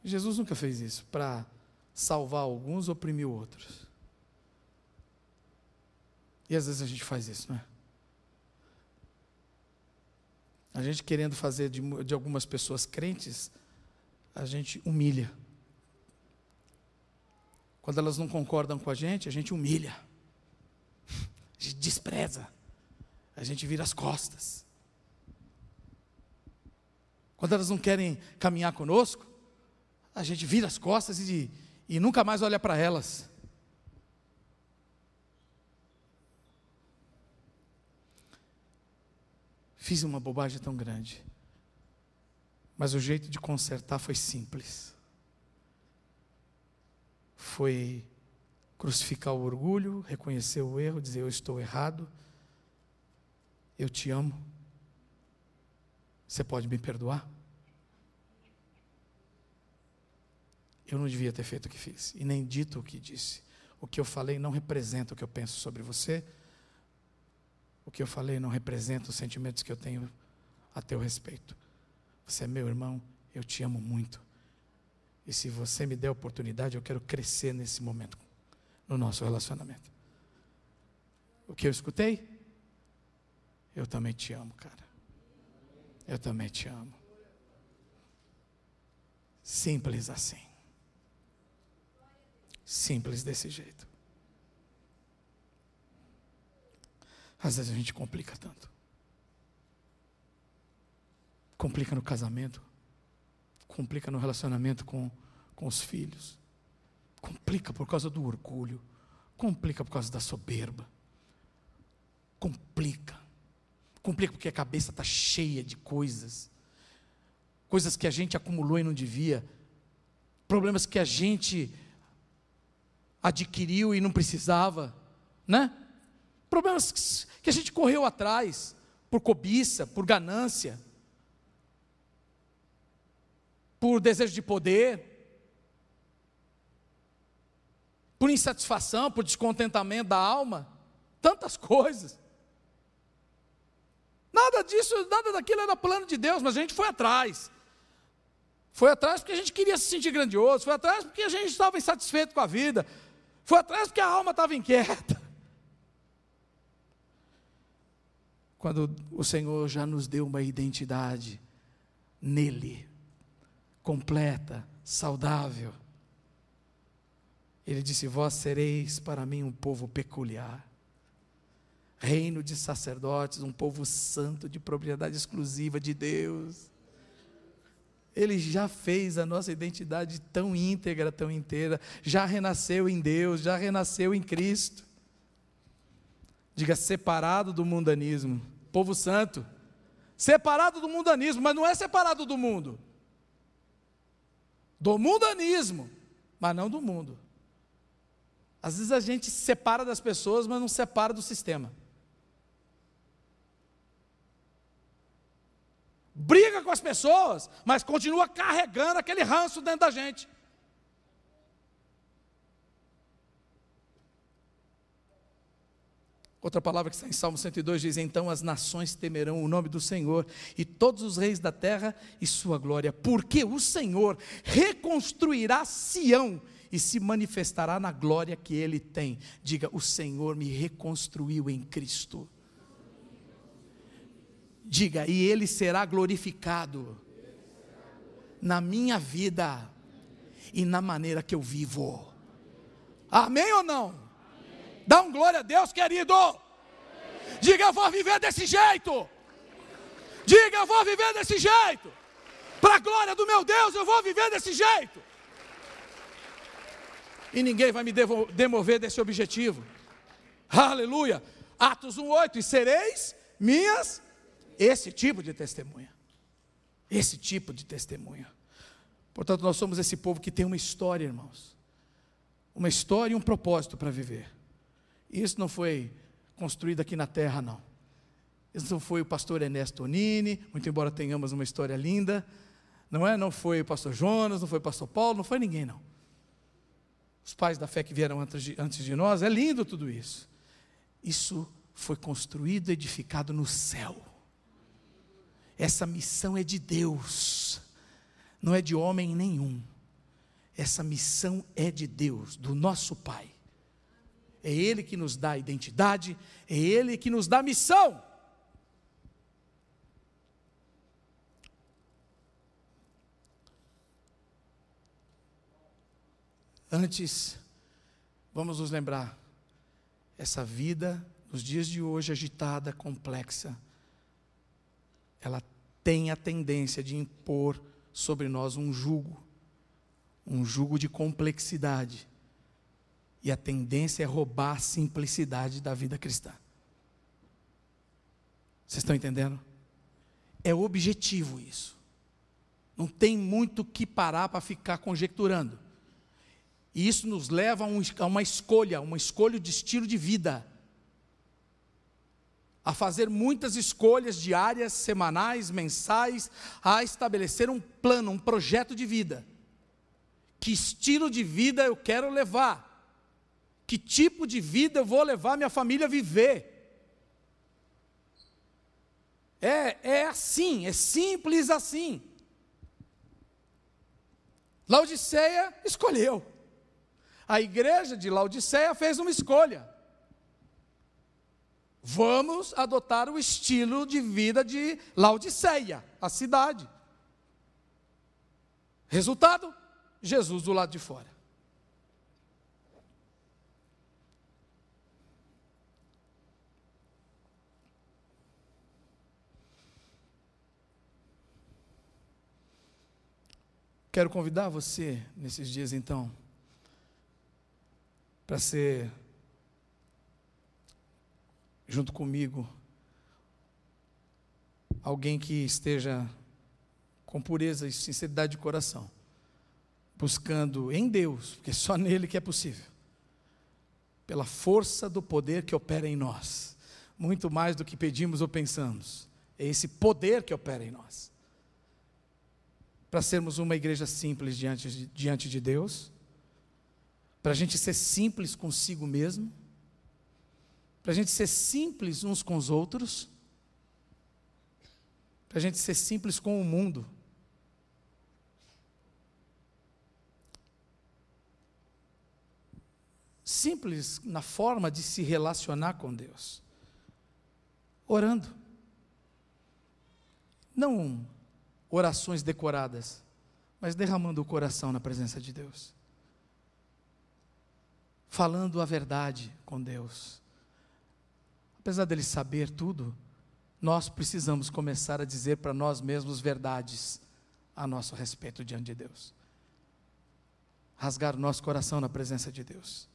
A: Jesus nunca fez isso para salvar alguns, oprimir outros. E às vezes a gente faz isso, não é? A gente querendo fazer de, de algumas pessoas crentes, a gente humilha. Quando elas não concordam com a gente, a gente humilha. A gente despreza. A gente vira as costas. Quando elas não querem caminhar conosco, a gente vira as costas e e nunca mais olha para elas. Fiz uma bobagem tão grande, mas o jeito de consertar foi simples. Foi crucificar o orgulho, reconhecer o erro, dizer eu estou errado, eu te amo. Você pode me perdoar? eu não devia ter feito o que fiz, e nem dito o que disse. O que eu falei não representa o que eu penso sobre você. O que eu falei não representa os sentimentos que eu tenho a teu respeito. Você é meu irmão, eu te amo muito. E se você me der a oportunidade, eu quero crescer nesse momento, no nosso relacionamento. O que eu escutei? Eu também te amo, cara. Eu também te amo. Simples assim. Simples desse jeito. Às vezes a gente complica tanto. Complica no casamento, complica no relacionamento com, com os filhos, complica por causa do orgulho, complica por causa da soberba, complica, complica porque a cabeça está cheia de coisas, coisas que a gente acumulou e não devia, problemas que a gente adquiriu e não precisava, né? Problemas que a gente correu atrás por cobiça, por ganância, por desejo de poder, por insatisfação, por descontentamento da alma, tantas coisas. Nada disso, nada daquilo era plano de Deus, mas a gente foi atrás. Foi atrás porque a gente queria se sentir grandioso, foi atrás porque a gente estava insatisfeito com a vida, foi atrás porque a alma estava inquieta. Quando o Senhor já nos deu uma identidade nele, completa, saudável. Ele disse: Vós sereis para mim um povo peculiar. Reino de sacerdotes, um povo santo de propriedade exclusiva de Deus. Ele já fez a nossa identidade tão íntegra, tão inteira, já renasceu em Deus, já renasceu em Cristo. Diga separado do mundanismo, povo santo, separado do mundanismo, mas não é separado do mundo, do mundanismo, mas não do mundo. Às vezes a gente se separa das pessoas, mas não separa do sistema. Briga com as pessoas, mas continua carregando aquele ranço dentro da gente. Outra palavra que está em Salmo 102 diz: Então as nações temerão o nome do Senhor, e todos os reis da terra e sua glória, porque o Senhor reconstruirá Sião e se manifestará na glória que ele tem. Diga: O Senhor me reconstruiu em Cristo. Diga, e ele será glorificado na minha vida e na maneira que eu vivo. Amém ou não? Dá um glória a Deus, querido. Diga, eu vou viver desse jeito. Diga, eu vou viver desse jeito. Para a glória do meu Deus, eu vou viver desse jeito. E ninguém vai me demover desse objetivo. Aleluia. Atos 1:8 e sereis minhas esse tipo de testemunha. Esse tipo de testemunha. Portanto, nós somos esse povo que tem uma história, irmãos. Uma história e um propósito para viver. Isso não foi construído aqui na terra, não. Isso não foi o pastor Ernesto Onini, muito embora tenhamos uma história linda. Não é? Não foi o pastor Jonas, não foi o pastor Paulo, não foi ninguém, não. Os pais da fé que vieram antes de, antes de nós, é lindo tudo isso. Isso foi construído, edificado no céu. Essa missão é de Deus, não é de homem nenhum. Essa missão é de Deus, do nosso Pai. É Ele que nos dá identidade, é Ele que nos dá missão. Antes, vamos nos lembrar, essa vida, nos dias de hoje, agitada, complexa, ela tem a tendência de impor sobre nós um jugo, um jugo de complexidade. E a tendência é roubar a simplicidade da vida cristã. Vocês estão entendendo? É objetivo isso. Não tem muito que parar para ficar conjecturando. E isso nos leva a, um, a uma escolha, uma escolha de estilo de vida a fazer muitas escolhas diárias, semanais, mensais, a estabelecer um plano, um projeto de vida. Que estilo de vida eu quero levar? Que tipo de vida eu vou levar minha família a viver? É, é assim, é simples assim. Laodiceia escolheu. A igreja de Laodiceia fez uma escolha. Vamos adotar o estilo de vida de Laodiceia, a cidade. Resultado: Jesus do lado de fora. Quero convidar você nesses dias então para ser junto comigo alguém que esteja com pureza e sinceridade de coração, buscando em Deus, porque só nele que é possível, pela força do poder que opera em nós, muito mais do que pedimos ou pensamos, é esse poder que opera em nós. Para sermos uma igreja simples diante de, diante de Deus, para a gente ser simples consigo mesmo, para a gente ser simples uns com os outros, para a gente ser simples com o mundo. Simples na forma de se relacionar com Deus, orando. Não orações decoradas, mas derramando o coração na presença de Deus. Falando a verdade com Deus apesar dele saber tudo, nós precisamos começar a dizer para nós mesmos verdades a nosso respeito diante de Deus. Rasgar o nosso coração na presença de Deus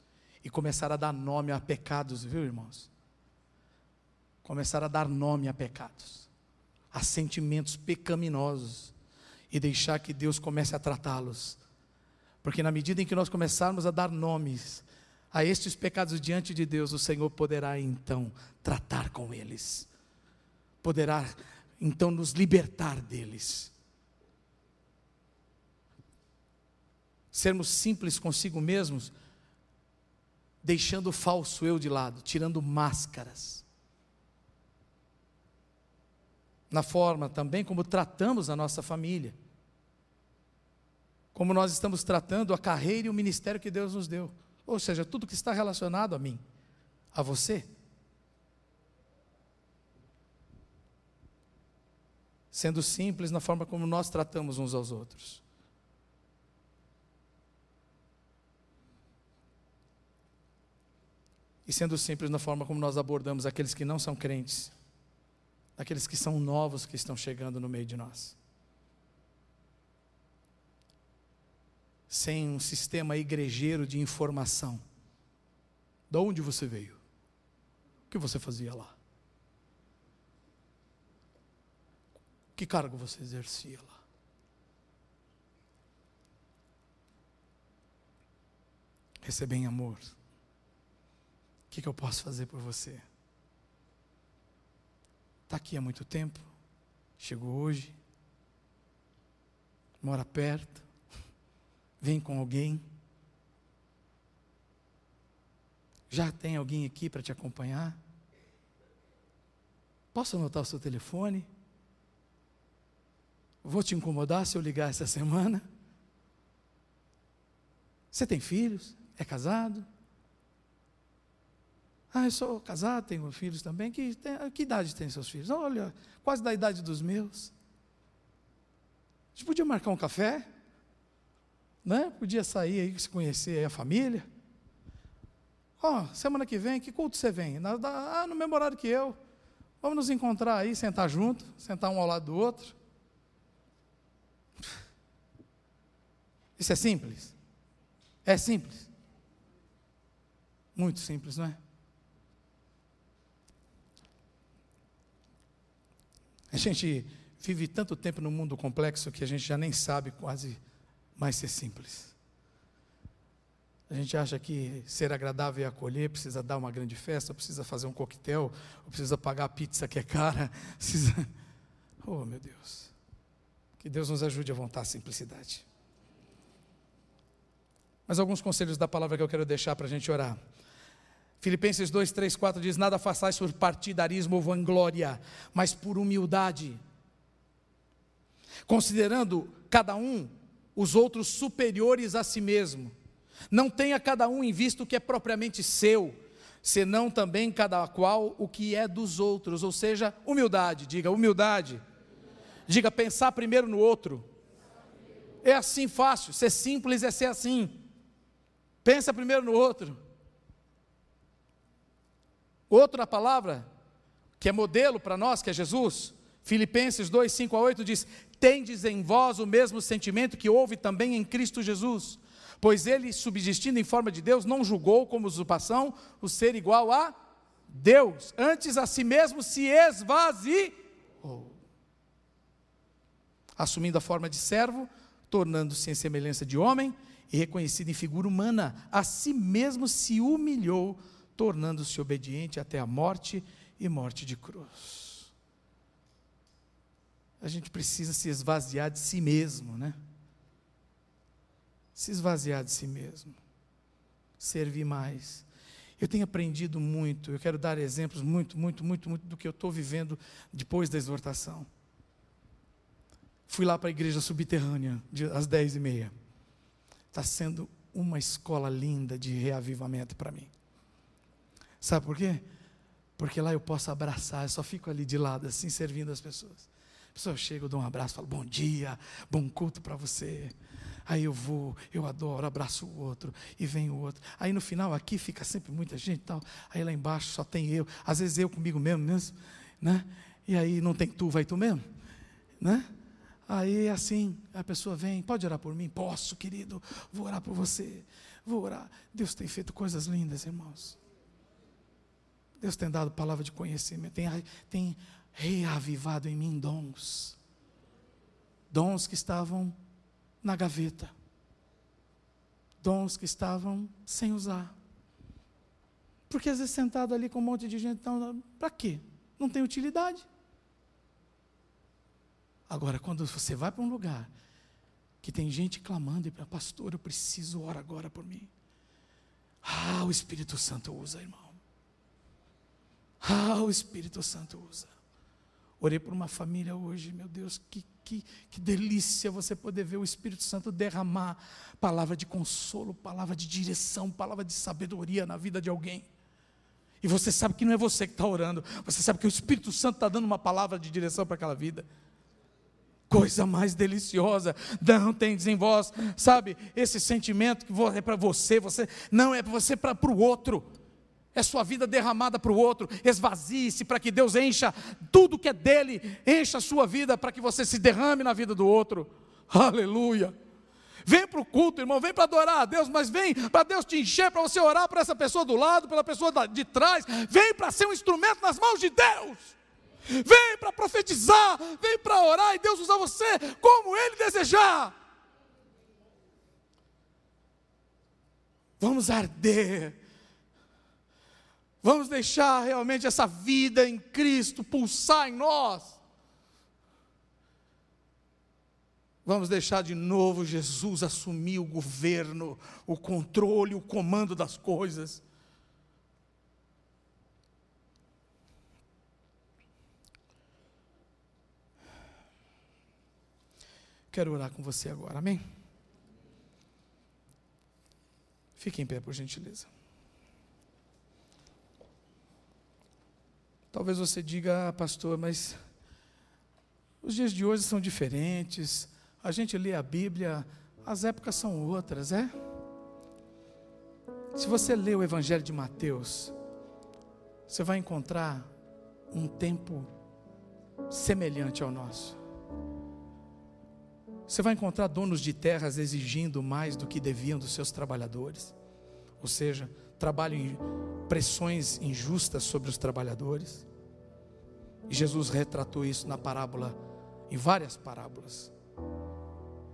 A: e começar a dar nome a pecados, viu, irmãos? Começar a dar nome a pecados, a sentimentos pecaminosos e deixar que Deus comece a tratá-los. Porque na medida em que nós começarmos a dar nomes a estes pecados diante de Deus, o Senhor poderá então tratar com eles, poderá então nos libertar deles. Sermos simples consigo mesmos, deixando o falso eu de lado, tirando máscaras. Na forma também como tratamos a nossa família, como nós estamos tratando a carreira e o ministério que Deus nos deu. Ou seja, tudo que está relacionado a mim, a você. Sendo simples na forma como nós tratamos uns aos outros. E sendo simples na forma como nós abordamos aqueles que não são crentes, aqueles que são novos que estão chegando no meio de nós. Sem um sistema igrejeiro de informação. De onde você veio? O que você fazia lá? Que cargo você exercia lá? Receber em amor. O que, que eu posso fazer por você? Está aqui há muito tempo, chegou hoje, mora perto, Vem com alguém. Já tem alguém aqui para te acompanhar? Posso anotar o seu telefone? Vou te incomodar se eu ligar essa semana? Você tem filhos? É casado? Ah, eu sou casado, tenho filhos também. Que, que idade tem seus filhos? Olha, quase da idade dos meus. A gente podia marcar um café? Né? Podia sair aí, se conhecer aí a família. Ó, oh, semana que vem, que culto você vem? Na, ah, no mesmo horário que eu. Vamos nos encontrar aí, sentar junto, sentar um ao lado do outro. Isso é simples? É simples. Muito simples, não é? A gente vive tanto tempo no mundo complexo que a gente já nem sabe quase mais ser simples. A gente acha que ser agradável e acolher precisa dar uma grande festa, precisa fazer um coquetel, precisa pagar a pizza que é cara, precisa. Oh, meu Deus. Que Deus nos ajude a voltar à simplicidade. Mas alguns conselhos da palavra que eu quero deixar para a gente orar. Filipenses 2, 3, 4 diz: Nada façais por partidarismo ou vanglória, mas por humildade, considerando cada um os outros superiores a si mesmo. Não tenha cada um em vista o que é propriamente seu, senão também cada qual o que é dos outros, ou seja, humildade, diga humildade. Diga pensar primeiro no outro. É assim fácil, ser simples é ser assim. Pensa primeiro no outro. Outra palavra, que é modelo para nós, que é Jesus, Filipenses 2, 5 a 8 diz: tendes em vós o mesmo sentimento que houve também em Cristo Jesus. Pois ele, subsistindo em forma de Deus, não julgou como usurpação o ser igual a Deus, antes a si mesmo se esvaziou, assumindo a forma de servo, tornando-se em semelhança de homem e reconhecido em figura humana, a si mesmo se humilhou, tornando-se obediente até a morte e morte de cruz a gente precisa se esvaziar de si mesmo, né? Se esvaziar de si mesmo. Servir mais. Eu tenho aprendido muito, eu quero dar exemplos muito, muito, muito, muito do que eu estou vivendo depois da exortação. Fui lá para a igreja subterrânea, às dez e meia. Está sendo uma escola linda de reavivamento para mim. Sabe por quê? Porque lá eu posso abraçar, eu só fico ali de lado, assim, servindo as pessoas. A pessoa chega, eu dou um abraço, falo, bom dia, bom culto para você. Aí eu vou, eu adoro, abraço o outro, e vem o outro. Aí no final aqui fica sempre muita gente tal. Aí lá embaixo só tem eu. Às vezes eu comigo mesmo, mesmo, né? E aí não tem tu, vai tu mesmo, né? Aí assim, a pessoa vem, pode orar por mim? Posso, querido, vou orar por você. Vou orar. Deus tem feito coisas lindas, irmãos. Deus tem dado palavra de conhecimento, tem, tem reavivado em mim dons. Dons que estavam na gaveta. Dons que estavam sem usar. Porque às vezes sentado ali com um monte de gente, então, para quê? Não tem utilidade. Agora, quando você vai para um lugar que tem gente clamando e para pastor, eu preciso orar agora por mim. Ah, o Espírito Santo usa, irmão. Ah, o Espírito Santo usa. Orei por uma família hoje, meu Deus, que, que, que delícia você poder ver o Espírito Santo derramar palavra de consolo, palavra de direção, palavra de sabedoria na vida de alguém. E você sabe que não é você que está orando, você sabe que o Espírito Santo está dando uma palavra de direção para aquela vida. Coisa mais deliciosa, não tem em vós, sabe, esse sentimento que é para você, você não é para você, para o outro é sua vida derramada para o outro, esvazie-se para que Deus encha tudo que é dele, encha a sua vida para que você se derrame na vida do outro. Aleluia. Vem para o culto, irmão, vem para adorar a Deus, mas vem para Deus te encher, para você orar para essa pessoa do lado, pela pessoa de trás. Vem para ser um instrumento nas mãos de Deus. Vem para profetizar, vem para orar e Deus usar você como Ele desejar. Vamos arder Vamos deixar realmente essa vida em Cristo pulsar em nós. Vamos deixar de novo Jesus assumir o governo, o controle, o comando das coisas. Quero orar com você agora, amém? Fique em pé, por gentileza. Talvez você diga, ah, pastor, mas os dias de hoje são diferentes, a gente lê a Bíblia, as épocas são outras, é? Se você lê o Evangelho de Mateus, você vai encontrar um tempo semelhante ao nosso. Você vai encontrar donos de terras exigindo mais do que deviam dos seus trabalhadores, ou seja, trabalho pressões injustas sobre os trabalhadores. E Jesus retratou isso na parábola, em várias parábolas.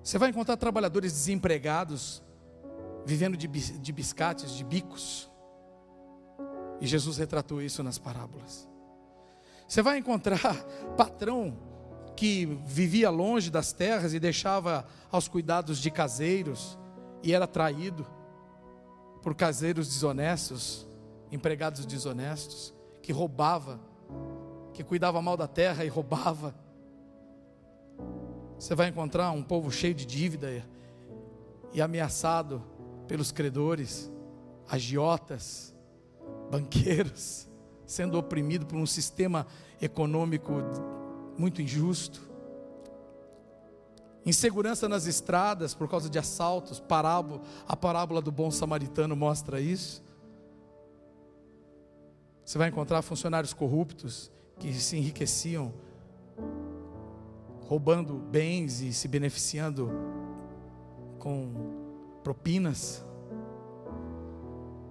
A: Você vai encontrar trabalhadores desempregados, vivendo de, de biscates, de bicos. E Jesus retratou isso nas parábolas. Você vai encontrar patrão que vivia longe das terras e deixava aos cuidados de caseiros e era traído por caseiros desonestos empregados desonestos, que roubava, que cuidava mal da terra e roubava. Você vai encontrar um povo cheio de dívida e ameaçado pelos credores, agiotas, banqueiros, sendo oprimido por um sistema econômico muito injusto. Insegurança nas estradas por causa de assaltos, parábola, a parábola do bom samaritano mostra isso. Você vai encontrar funcionários corruptos que se enriqueciam roubando bens e se beneficiando com propinas.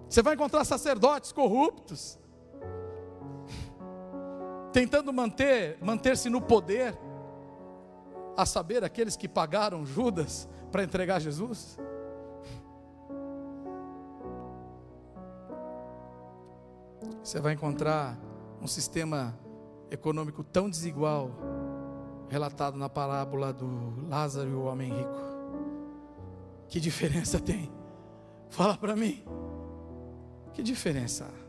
A: Você vai encontrar sacerdotes corruptos tentando manter manter-se no poder, a saber aqueles que pagaram Judas para entregar Jesus. você vai encontrar um sistema econômico tão desigual relatado na parábola do Lázaro e o homem rico. Que diferença tem? Fala para mim. Que diferença há?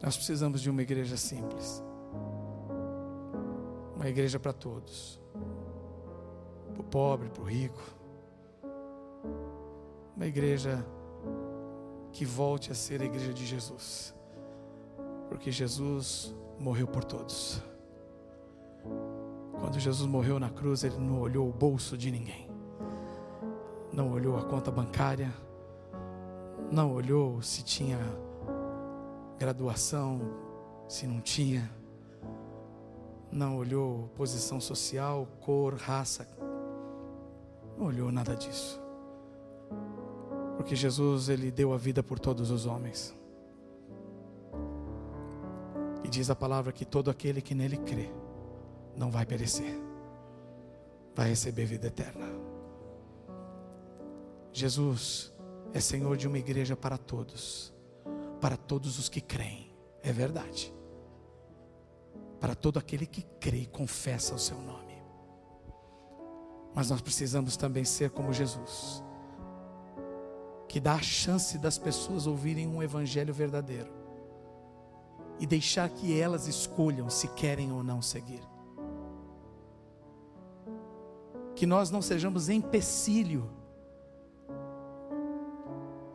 A: Nós precisamos de uma igreja simples. Uma igreja para todos. Para o pobre, para o rico. Uma igreja que volte a ser a igreja de Jesus, porque Jesus morreu por todos. Quando Jesus morreu na cruz, ele não olhou o bolso de ninguém, não olhou a conta bancária, não olhou se tinha graduação, se não tinha, não olhou posição social, cor, raça, não olhou nada disso. Porque Jesus ele deu a vida por todos os homens. E diz a palavra que todo aquele que nele crê não vai perecer, vai receber vida eterna. Jesus é Senhor de uma igreja para todos, para todos os que creem, é verdade. Para todo aquele que crê e confessa o seu nome. Mas nós precisamos também ser como Jesus, que dá a chance das pessoas ouvirem um evangelho verdadeiro e deixar que elas escolham se querem ou não seguir. Que nós não sejamos empecilho,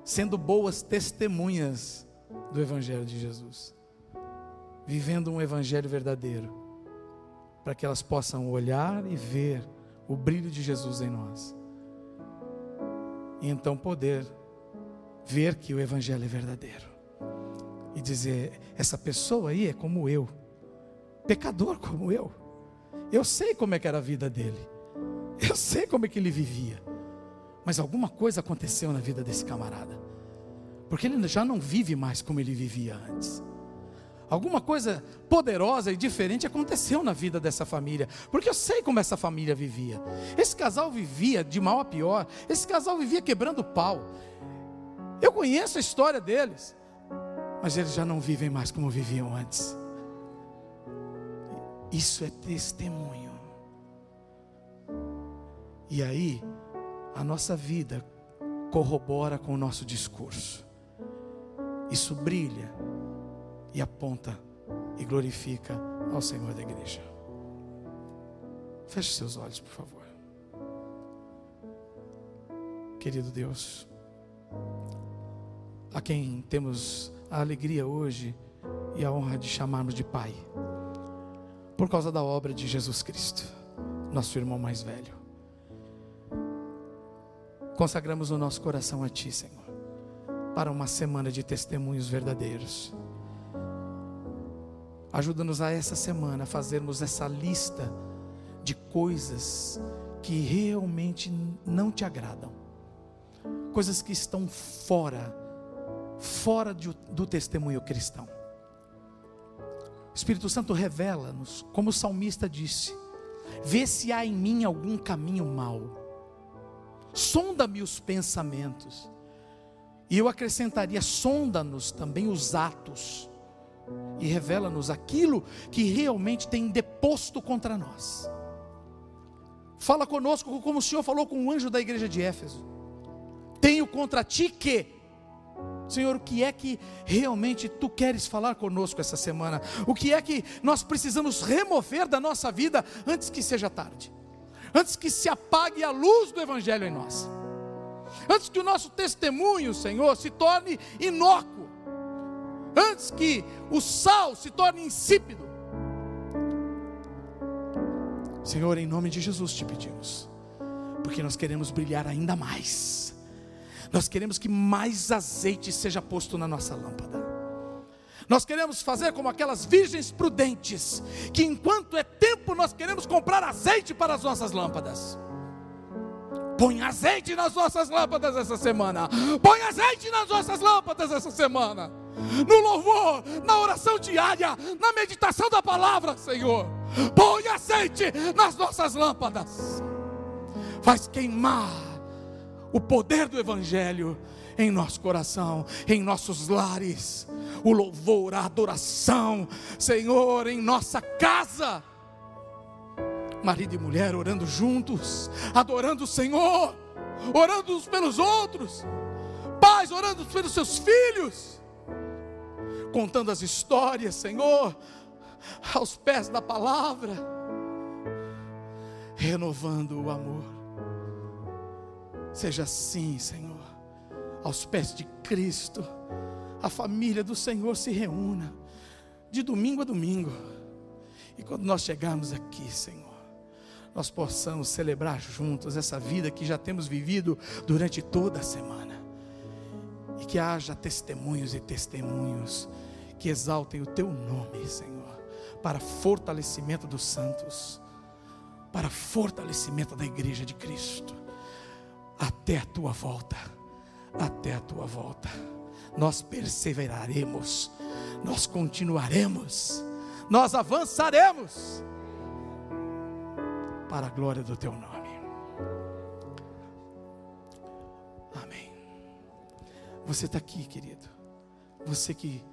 A: sendo boas testemunhas do Evangelho de Jesus, vivendo um Evangelho verdadeiro, para que elas possam olhar e ver o brilho de Jesus em nós. E então poder ver que o Evangelho é verdadeiro. E dizer: essa pessoa aí é como eu, pecador como eu. Eu sei como é que era a vida dele, eu sei como é que ele vivia. Mas alguma coisa aconteceu na vida desse camarada, porque ele já não vive mais como ele vivia antes. Alguma coisa poderosa e diferente aconteceu na vida dessa família, porque eu sei como essa família vivia. Esse casal vivia de mal a pior, esse casal vivia quebrando pau. Eu conheço a história deles, mas eles já não vivem mais como viviam antes. Isso é testemunho. E aí, a nossa vida corrobora com o nosso discurso. Isso brilha e aponta e glorifica ao Senhor da igreja. Feche seus olhos, por favor. Querido Deus, a quem temos a alegria hoje e a honra de chamarmos de Pai, por causa da obra de Jesus Cristo, nosso irmão mais velho. Consagramos o nosso coração a Ti, Senhor, para uma semana de testemunhos verdadeiros Ajuda-nos a essa semana a fazermos essa lista de coisas que realmente não te agradam, coisas que estão fora, fora de, do testemunho cristão. O Espírito Santo revela-nos, como o salmista disse: vê se há em mim algum caminho mau, sonda-me os pensamentos, e eu acrescentaria: sonda-nos também os atos e revela-nos aquilo que realmente tem deposto contra nós. Fala conosco como o Senhor falou com o anjo da igreja de Éfeso. Tenho contra ti que, Senhor, o que é que realmente tu queres falar conosco essa semana? O que é que nós precisamos remover da nossa vida antes que seja tarde? Antes que se apague a luz do Evangelho em nós? Antes que o nosso testemunho, Senhor, se torne inócuo? Antes que o sal se torne insípido. Senhor, em nome de Jesus te pedimos, porque nós queremos brilhar ainda mais, nós queremos que mais azeite seja posto na nossa lâmpada. Nós queremos fazer como aquelas virgens prudentes, que enquanto é tempo nós queremos comprar azeite para as nossas lâmpadas. Põe azeite nas nossas lâmpadas essa semana. Põe azeite nas nossas lâmpadas essa semana no louvor, na oração diária, na meditação da palavra, Senhor. Põe azeite nas nossas lâmpadas, faz queimar o poder do Evangelho em nosso coração, em nossos lares, o louvor, a adoração, Senhor, em nossa casa. Marido e mulher orando juntos, adorando o Senhor, orando uns pelos outros, pais orando pelos seus filhos contando as histórias, Senhor, aos pés da palavra, renovando o amor. Seja assim, Senhor, aos pés de Cristo, a família do Senhor se reúna, de domingo a domingo, e quando nós chegarmos aqui, Senhor, nós possamos celebrar juntos essa vida que já temos vivido durante toda a semana. E que haja testemunhos e testemunhos que exaltem o teu nome, Senhor, para fortalecimento dos santos, para fortalecimento da igreja de Cristo, até a tua volta, até a tua volta. Nós perseveraremos, nós continuaremos, nós avançaremos para a glória do teu nome. Você está aqui, querido. Você que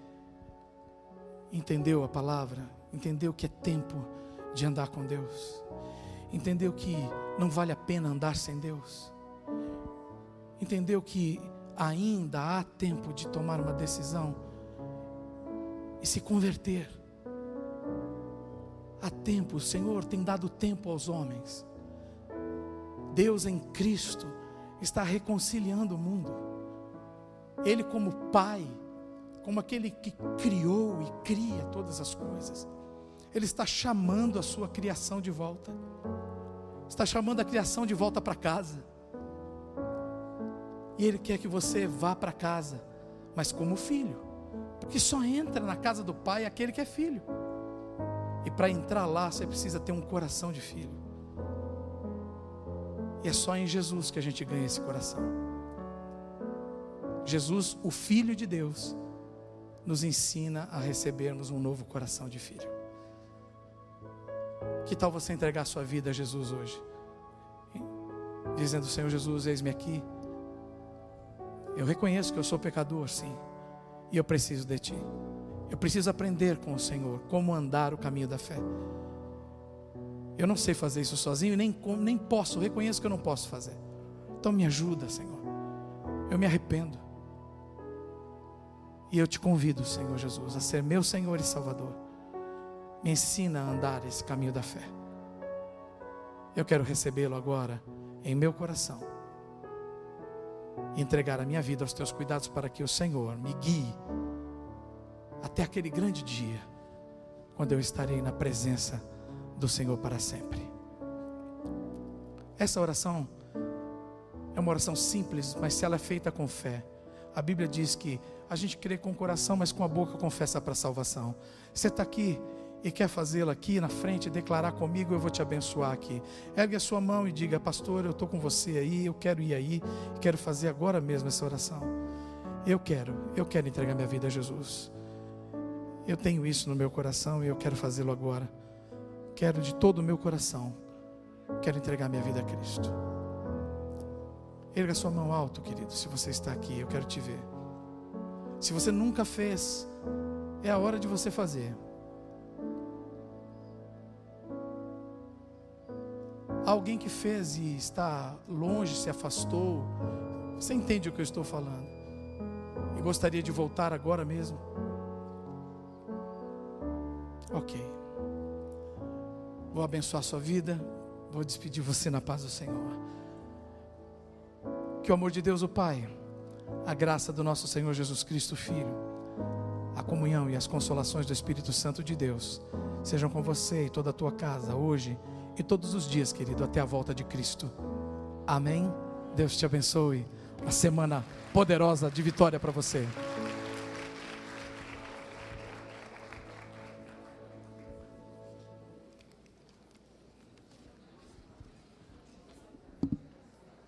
A: entendeu a palavra, entendeu que é tempo de andar com Deus, entendeu que não vale a pena andar sem Deus, entendeu que ainda há tempo de tomar uma decisão e se converter Há tempo, o Senhor tem dado tempo aos homens. Deus em Cristo está reconciliando o mundo. Ele, como Pai, como aquele que criou e cria todas as coisas, Ele está chamando a sua criação de volta, está chamando a criação de volta para casa. E Ele quer que você vá para casa, mas como filho, porque só entra na casa do Pai aquele que é filho. E para entrar lá, você precisa ter um coração de filho. E é só em Jesus que a gente ganha esse coração. Jesus, o Filho de Deus, nos ensina a recebermos um novo coração de filho. Que tal você entregar sua vida a Jesus hoje? Dizendo: Senhor Jesus, eis-me aqui. Eu reconheço que eu sou pecador, sim, e eu preciso de Ti. Eu preciso aprender com o Senhor como andar o caminho da fé. Eu não sei fazer isso sozinho, nem, nem posso, reconheço que eu não posso fazer. Então me ajuda, Senhor. Eu me arrependo. E eu te convido, Senhor Jesus, a ser meu Senhor e Salvador. Me ensina a andar esse caminho da fé. Eu quero recebê-lo agora em meu coração. Entregar a minha vida aos teus cuidados para que o Senhor me guie até aquele grande dia, quando eu estarei na presença do Senhor para sempre. Essa oração é uma oração simples, mas se ela é feita com fé, a Bíblia diz que a gente crê com o coração, mas com a boca confessa para a salvação. Você está aqui e quer fazê-la aqui na frente, declarar comigo, eu vou te abençoar aqui. Ergue a sua mão e diga, pastor, eu estou com você aí, eu quero ir aí, quero fazer agora mesmo essa oração. Eu quero, eu quero entregar minha vida a Jesus. Eu tenho isso no meu coração e eu quero fazê-lo agora. Quero de todo o meu coração. Quero entregar minha vida a Cristo. Erga sua mão alto, querido, se você está aqui, eu quero te ver. Se você nunca fez, é a hora de você fazer. Alguém que fez e está longe, se afastou, você entende o que eu estou falando? E gostaria de voltar agora mesmo? Ok. Vou abençoar sua vida. Vou despedir você na paz do Senhor. Que o amor de Deus, o Pai, a graça do nosso Senhor Jesus Cristo, Filho, a comunhão e as consolações do Espírito Santo de Deus sejam com você e toda a tua casa hoje e todos os dias, querido, até a volta de Cristo. Amém. Deus te abençoe. Uma semana poderosa de vitória para você.